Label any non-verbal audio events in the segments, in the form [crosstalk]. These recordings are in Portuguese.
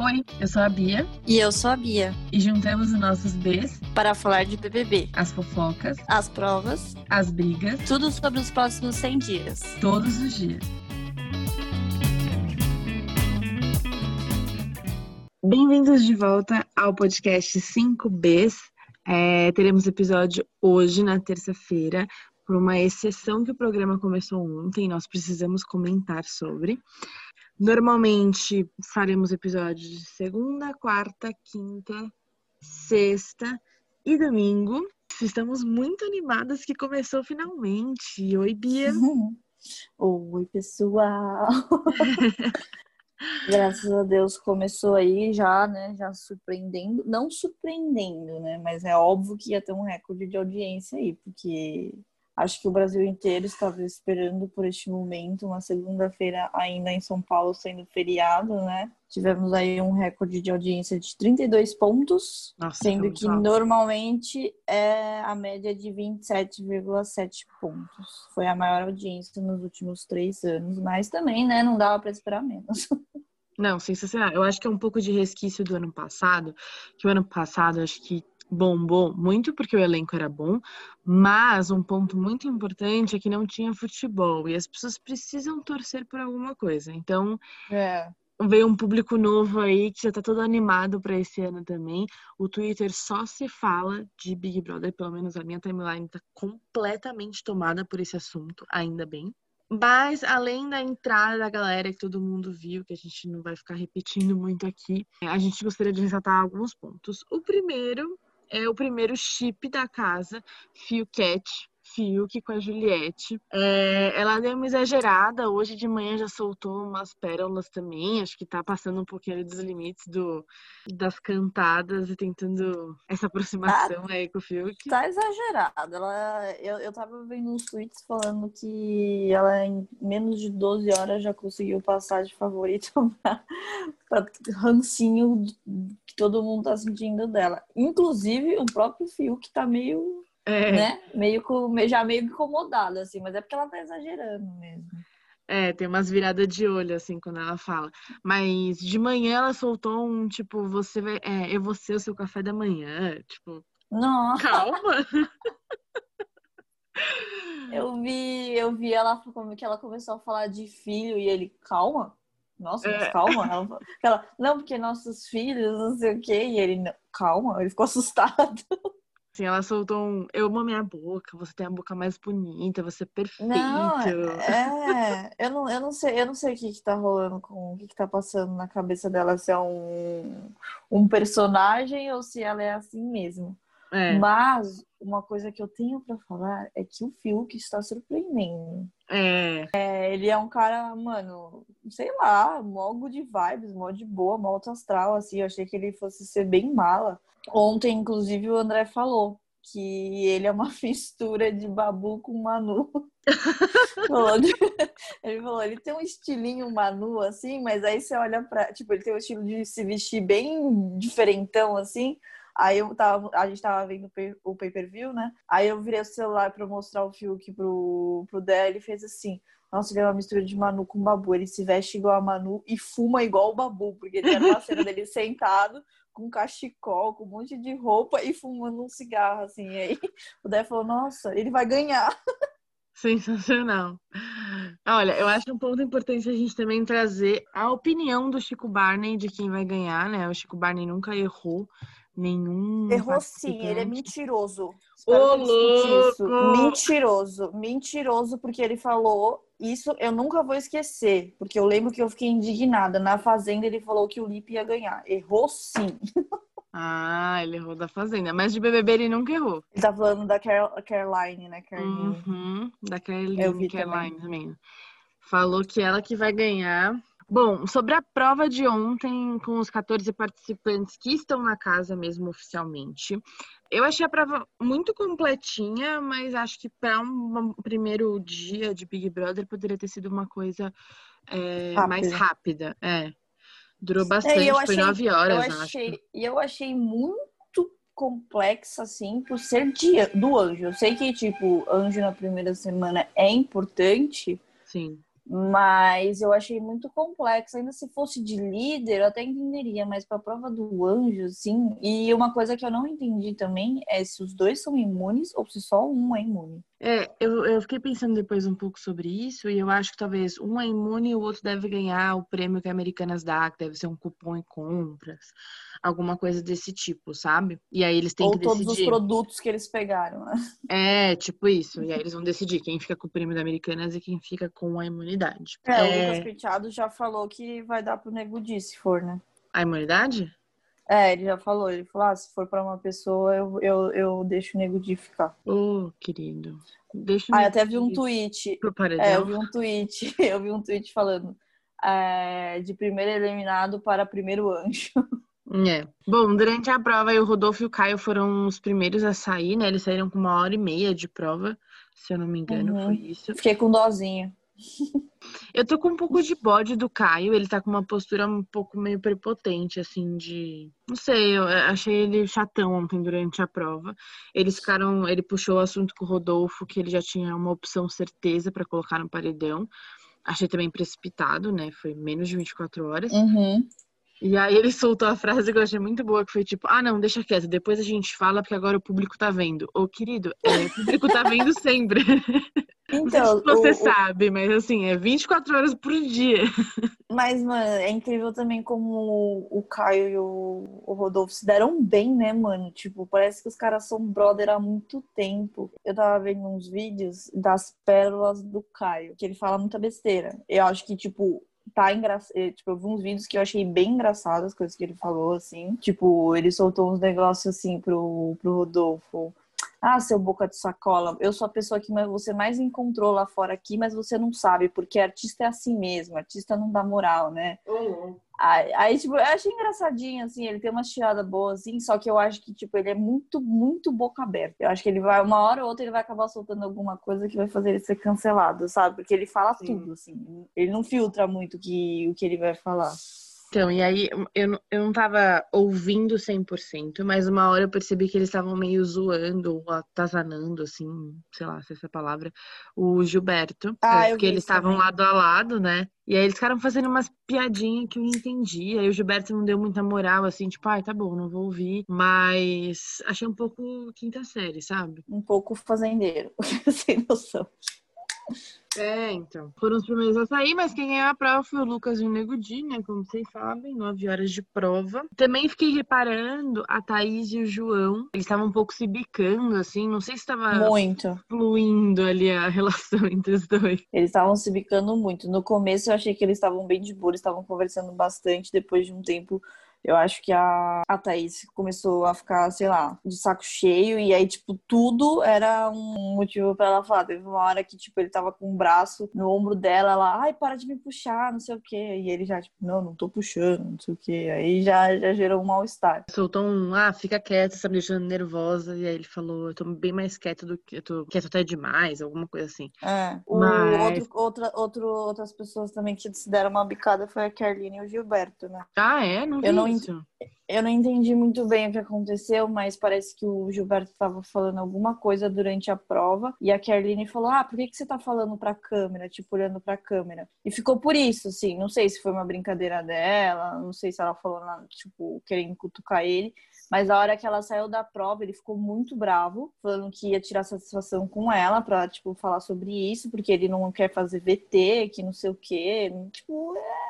Oi, eu sou a Bia. E eu sou a Bia. E juntamos os nossos Bs para falar de BBB. As fofocas, as provas, as brigas, tudo sobre os próximos 100 dias. Todos os dias. Bem-vindos de volta ao podcast 5Bs. É, teremos episódio hoje, na terça-feira, por uma exceção que o programa começou ontem, nós precisamos comentar sobre. Normalmente faremos episódios de segunda, quarta, quinta, sexta e domingo. Estamos muito animadas que começou finalmente. Oi, Bia. [laughs] Oi, pessoal. [laughs] Graças a Deus começou aí já, né? Já surpreendendo, não surpreendendo, né? Mas é óbvio que ia ter um recorde de audiência aí, porque Acho que o Brasil inteiro estava esperando por este momento, uma segunda-feira ainda em São Paulo sendo feriado, né? Tivemos aí um recorde de audiência de 32 pontos, Nossa, sendo que alto. normalmente é a média de 27,7 pontos. Foi a maior audiência nos últimos três anos, mas também, né, não dava para esperar menos. [laughs] Não, sensacional. Eu acho que é um pouco de resquício do ano passado, que o ano passado acho que bombou muito porque o elenco era bom, mas um ponto muito importante é que não tinha futebol e as pessoas precisam torcer por alguma coisa. Então, é. veio um público novo aí que já tá todo animado para esse ano também. O Twitter só se fala de Big Brother, pelo menos a minha timeline tá completamente tomada por esse assunto, ainda bem. Mas, além da entrada da galera que todo mundo viu, que a gente não vai ficar repetindo muito aqui, a gente gostaria de ressaltar alguns pontos. O primeiro é o primeiro chip da casa, Fio Cat, Fiuk com a Juliette. É, ela deu uma exagerada, hoje de manhã já soltou umas pérolas também, acho que tá passando um pouquinho dos limites do, das cantadas e tentando essa aproximação tá, aí com o Fiuk. Tá exagerada. Ela, eu, eu tava vendo uns tweets falando que ela em menos de 12 horas já conseguiu passar de favorita [laughs] pra, pra rancinho que todo mundo tá sentindo dela. Inclusive o próprio Fiuk tá meio é. Né? Meio já meio incomodada, assim, mas é porque ela tá exagerando mesmo. É, tem umas viradas de olho, assim, quando ela fala. Mas de manhã ela soltou um, tipo, você vai. É, eu vou ser o seu café da manhã. Tipo. Não. Calma. [laughs] eu vi, eu vi ela como que ela começou a falar de filho e ele, calma. Nossa, mas é. calma. Ela, ela, não, porque nossos filhos, não sei o quê. E ele, calma, ele ficou assustado. [laughs] Assim, ela soltou um eu amo a minha boca, você tem a boca mais bonita, você é perfeito. Não, é, eu não, eu não sei, eu não sei o que, que tá rolando com o que, que tá passando na cabeça dela, se é um, um personagem ou se ela é assim mesmo. É. Mas uma coisa que eu tenho para falar é que o Fiuk está surpreendendo. É. é. Ele é um cara, mano, sei lá, mó de vibes, mó de boa, mó astral, assim. Eu achei que ele fosse ser bem mala. Ontem, inclusive, o André falou que ele é uma [laughs] mistura de Babu com Manu. [laughs] ele falou, ele tem um estilinho Manu, assim, mas aí você olha pra. Tipo, ele tem um estilo de se vestir bem diferentão, assim. Aí eu tava, a gente tava vendo o pay-per-view, né? Aí eu virei o celular pra mostrar o Fiuk pro, pro Dé, ele fez assim. Nossa, ele é uma mistura de Manu com Babu. Ele se veste igual a Manu e fuma igual o Babu, porque ele era uma cena dele sentado com cachecol, com um monte de roupa e fumando um cigarro, assim. E aí [laughs] o Dé falou, nossa, ele vai ganhar. Sensacional. Olha, eu acho um ponto importante a gente também trazer a opinião do Chico Barney de quem vai ganhar, né? O Chico Barney nunca errou nenhum. Errou sim, ele é mentiroso. Ô, louco! Mentiroso, mentiroso, porque ele falou. Isso eu nunca vou esquecer, porque eu lembro que eu fiquei indignada. Na Fazenda ele falou que o Lipe ia ganhar. Errou sim. [laughs] Ah, ele errou da Fazenda. Mas de BBB ele nunca errou. Ele tá falando da Caroline, né? Caroline. Uhum, da Caroline, Caroline também. também. Falou que ela que vai ganhar. Bom, sobre a prova de ontem, com os 14 participantes que estão na casa mesmo oficialmente, eu achei a prova muito completinha, mas acho que para um primeiro dia de Big Brother poderia ter sido uma coisa é, mais rápida. É. Durou é, bastante, é, foi nove horas, eu achei, E eu achei muito complexa, assim, por ser dia do anjo. Eu sei que, tipo, anjo na primeira semana é importante. Sim Mas eu achei muito complexo. Ainda se fosse de líder, eu até entenderia, mas para a prova do anjo, sim. E uma coisa que eu não entendi também é se os dois são imunes ou se só um é imune. É, eu, eu fiquei pensando depois um pouco sobre isso e eu acho que talvez um é imune e o outro deve ganhar o prêmio que a Americanas dá, que deve ser um cupom em compras, alguma coisa desse tipo, sabe? E aí eles têm Ou que decidir. todos os produtos que eles pegaram, né? É, tipo isso. E aí eles vão decidir quem fica com o prêmio da Americanas e quem fica com a imunidade. É, o Lucas Penteado já falou que vai dar pro Nego Di, se for, né? A imunidade? É, ele já falou, ele falou, ah, se for pra uma pessoa, eu, eu, eu deixo o Nego Di ficar. Ô, querido. Deixa o Ah, eu até vi um tweet, é, eu vi um tweet, [laughs] eu vi um tweet falando é, de primeiro eliminado para primeiro anjo. [laughs] É. Bom, durante a prova, o Rodolfo e o Caio foram os primeiros a sair, né? Eles saíram com uma hora e meia de prova, se eu não me engano, Uhum. foi isso. Fiquei com dozinho. Eu tô com um pouco de bode do Caio, ele tá com uma postura um pouco meio prepotente, assim, de. Não sei, eu achei ele chatão ontem durante a prova. Eles ficaram. Ele puxou o assunto com o Rodolfo, que ele já tinha uma opção certeza pra colocar no paredão. Achei também precipitado, né? Foi menos de 24 horas. Uhum. E aí ele soltou a frase que eu achei muito boa, que foi tipo, ah não, deixa quieto, depois a gente fala, porque agora o público tá vendo. Ô, querido, é, o público tá vendo sempre. [laughs] Não sei Então, se você o- o- sabe, mas assim, é 24 horas por dia. [laughs] mas, mano, é incrível também como o, o Caio e o, o Rodolfo se deram bem, né, mano? Tipo, parece que os caras são brother há muito tempo. Eu tava vendo uns vídeos das pérolas do Caio, que ele fala muita besteira. Eu acho que, tipo, tá engraçado. Tipo, eu vi uns vídeos que eu achei bem engraçados, as coisas que ele falou, assim. Tipo, ele soltou uns negócios assim pro, pro Rodolfo. Ah, seu boca de sacola, eu sou a pessoa que você mais encontrou lá fora aqui, mas você não sabe, porque artista é assim mesmo, artista não dá moral, né? Aí, aí, tipo, eu achei engraçadinho, assim, ele tem umas tiradas boas, assim, só que eu acho que, tipo, ele é muito, muito boca aberta. Eu acho que ele vai, uma hora ou outra, ele vai acabar soltando alguma coisa que vai fazer ele ser cancelado, sabe? Porque ele fala Sim. tudo, assim. Ele não filtra muito que, o que ele vai falar. Então, e aí eu, não- eu não tava ouvindo 100%, mas uma hora eu percebi que eles estavam meio zoando ou atazanando, assim, sei lá se essa é a palavra, o Gilberto. Ah, é, eu porque eles estavam lado a lado, né? E aí eles ficaram fazendo umas piadinhas que eu não entendi. Aí o Gilberto não deu muita moral, assim, tipo, ai, tá bom, não vou ouvir. Mas achei um pouco quinta série, sabe? Um pouco fazendeiro, [laughs] sem noção. É, então. Foram os primeiros a sair, mas quem ganhou a prova foi o Lucas e o Nego Di, né? Como vocês sabem, nove horas de prova. Também fiquei reparando a Thaís e o João. Eles estavam um pouco se bicando, assim. Não sei se estava Muito. fluindo ali a [laughs] relação entre os dois. Eles estavam se bicando muito. No começo eu achei que eles estavam bem de boa, eles estavam conversando bastante. Depois de um tempo, eu acho que a, a Thaís começou a ficar, sei lá, de saco cheio. E aí, tipo, tudo era um motivo pra ela falar. Teve uma hora que, tipo, ele tava com o braço no ombro dela, ela, ai, para de me puxar, não sei o quê. E ele já, tipo, não, não tô puxando, não sei o quê. Aí já, já gerou um mal-estar. Soltou um, ah, fica quieta, você tá me deixando nervosa. E aí ele falou, eu tô bem mais quieto do que. Eu tô quieto até demais, alguma coisa assim. É. Mas- outro, outra, outro, outras pessoas também que se deram uma bicada foi a Carline e o Gilberto, né? Ah, é? Não Eu não Eu não entendi muito bem o que aconteceu, mas parece que o Gilberto estava falando alguma coisa durante a prova e a Kerline falou: Ah, por que, que você tá falando pra câmera, tipo, olhando pra câmera? E ficou por isso, assim. Não sei se foi uma brincadeira dela, não sei se ela falou, nada, tipo, querendo cutucar ele. Mas a hora que ela saiu da prova, ele ficou muito bravo, falando que ia tirar satisfação com ela pra, tipo, falar sobre isso, porque ele não quer fazer VT, que não sei o quê. Tipo, é.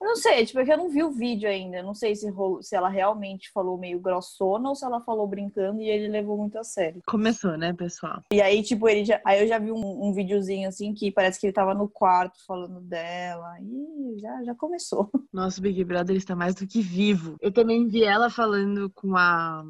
Eu não sei, tipo, é que eu não vi o vídeo ainda. Eu não sei se, se ela realmente falou meio grossona ou se ela falou brincando e ele levou muito a sério. Começou, né, pessoal? E aí, tipo, ele já. Aí eu já vi um, um videozinho assim que parece que ele tava no quarto falando dela. Ih, já, já começou. [laughs] Nosso Big Brother está mais do que vivo. Eu também vi ela falando com a.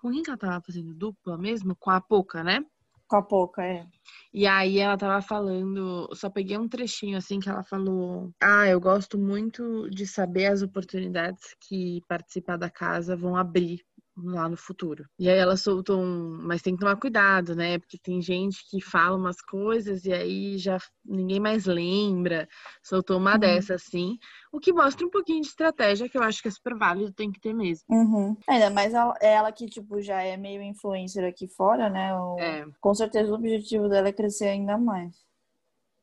Com quem que ela tava fazendo dupla mesmo? Com a Poca, né? Com a pouca, é. E aí ela tava falando, só peguei um trechinho assim que ela falou: "Ah, eu gosto muito de saber as oportunidades que participar da casa vão abrir lá no futuro". E aí ela soltou um, mas tem que tomar cuidado, né? Porque tem gente que fala umas coisas e aí já ninguém mais lembra. Soltou uma Uhum. dessa assim, o que mostra um pouquinho de estratégia que eu acho que é super válido, tem que ter mesmo. Uhum. Ainda mais ela, ela que, tipo, já é meio influencer aqui fora, né? O- É. Com certeza o objetivo dela é crescer ainda mais.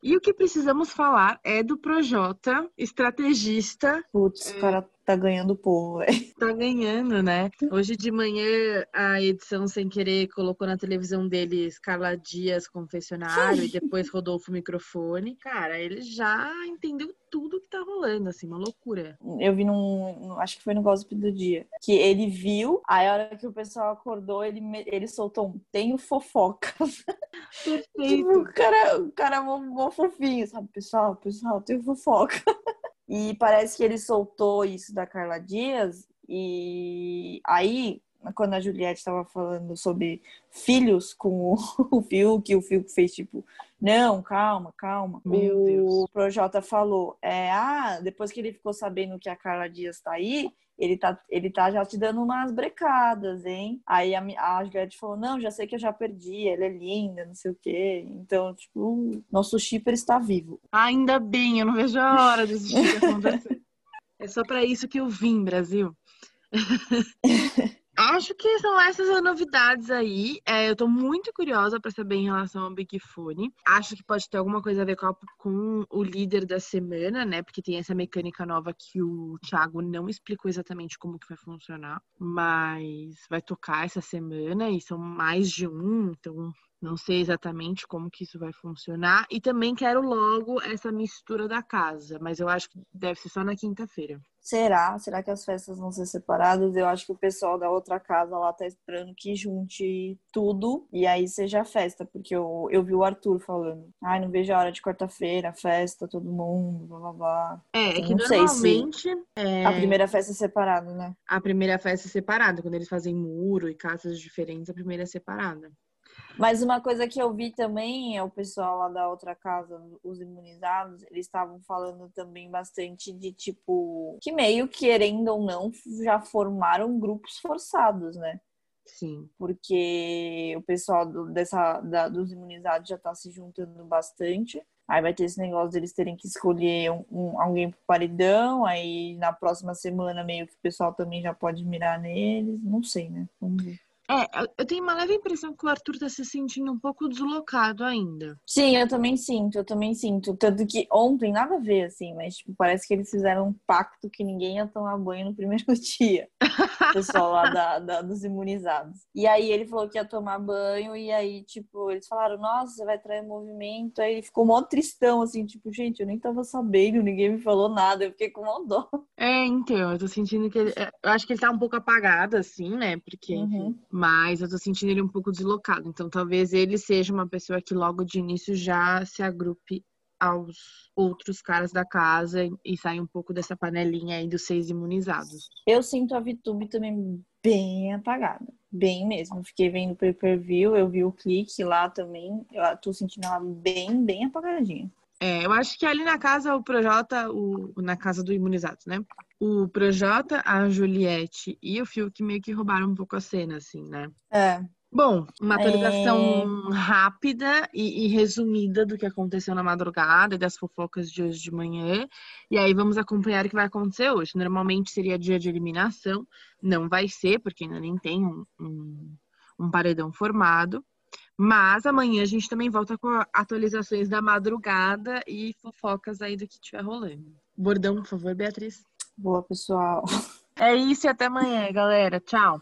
E o que precisamos falar é do Projota, estrategista. Putz, o cara tá ganhando o povo, velho. Tá ganhando, né? Hoje de manhã a edição sem querer colocou na televisão deles Carla Dias confessionário e depois Rodolfo microfone. Cara, ele já entendeu tudo que tá rolando, assim, uma loucura. Eu vi num, acho que foi no Gossip do Dia, que ele viu, aí a hora que o pessoal acordou, ele, ele soltou um, tenho fofoca. [laughs] Perfeito. tipo, o cara, o cara é mó, mó fofinho, sabe? Pessoal, pessoal, tenho fofoca. E parece que ele soltou isso da Carla Dias, e aí, quando a Juliette estava falando sobre filhos com o [laughs] Fiuk, o Fiuk fez tipo, não, calma, calma. Meu o Deus. Projota falou, é, ah, depois que ele ficou sabendo que a Carla Dias tá aí, ele tá, ele tá já te dando umas brecadas, hein? Aí a, a Juliette falou, não, já sei que eu já perdi, ela é linda, não sei o quê. Então, tipo, nosso shipper está vivo. Ainda bem, eu não vejo a hora desse tipo acontecer. [laughs] É só pra isso que eu vim, Brasil. [laughs] Acho que são essas as novidades aí. É, eu tô muito curiosa pra saber em relação ao Big Fone. Acho que pode ter alguma coisa a ver com, a- com o líder da semana, né? Porque tem essa mecânica nova que o Thiago não explicou exatamente como que vai funcionar. Mas vai tocar essa semana e são mais de um, então não sei exatamente como que isso vai funcionar. E também quero logo essa mistura da casa, mas eu acho que deve ser só na quinta-feira. Será? Será que as festas vão ser separadas? Eu acho que o pessoal da outra casa lá tá esperando que junte tudo e aí seja a festa, porque eu, eu vi o Arthur falando. Ai, não vejo a hora de quarta-feira, festa, todo mundo, blá blá blá. É, é que Não sei se- normalmente é, A primeira festa é separada, né? a primeira festa é separada. Quando eles fazem muro e casas diferentes, a primeira é separada. Mas uma coisa que eu vi também é o pessoal lá da outra casa, os imunizados, eles estavam falando também bastante de tipo que meio querendo ou não já formaram grupos forçados, né? Sim. porque o pessoal do- dessa, da- dos imunizados já está se juntando bastante. Aí vai ter esse negócio deles terem que escolher um, um- alguém pro paredão, aí na próxima semana meio que o pessoal também já pode mirar neles. Não sei, né? Vamos ver. É, eu- eu tenho uma leve impressão que o Arthur tá se sentindo um pouco deslocado ainda. Sim, eu também sinto, eu também sinto. Tanto que ontem, nada a ver, assim, mas tipo, parece que eles fizeram um pacto que ninguém ia tomar banho no primeiro [laughs] dia. O pessoal lá da, da- dos imunizados. E aí ele falou que ia tomar banho, e aí, tipo, eles falaram, nossa, você vai trair movimento. Aí ele ficou mó tristão, assim, tipo, gente, eu nem tava sabendo, ninguém me falou nada, eu fiquei com mó dó. É, então, eu tô sentindo que ele. é, Eu acho que ele tá um pouco apagado, assim, né? Porque, enfim. Mas eu tô sentindo ele um pouco deslocado. Então, talvez ele seja uma pessoa que logo de início já se agrupe aos outros caras da casa e- saia um pouco dessa panelinha aí dos seis imunizados. Eu sinto a VTube também bem apagada. Bem mesmo. Fiquei vendo o pay-per-view, eu vi o clique lá também. Eu tô sentindo ela bem, bem apagadinha. É, eu acho que ali na casa, o Projota, o, na casa do Imunizados, né? O Projota, a Juliette e o Fiuk meio que roubaram um pouco a cena, assim, né? É. Bom, uma atualização rápida e, e resumida do que aconteceu na madrugada e das fofocas de hoje de manhã. E aí vamos acompanhar o que vai acontecer hoje. Normalmente seria dia de eliminação, não vai ser, porque ainda nem tem um, um, um paredão formado. Mas amanhã a gente também volta com atualizações da madrugada e fofocas aí do que estiver rolando. Bordão, por favor, Beatriz. Boa, pessoal. É isso e até amanhã, galera. Tchau.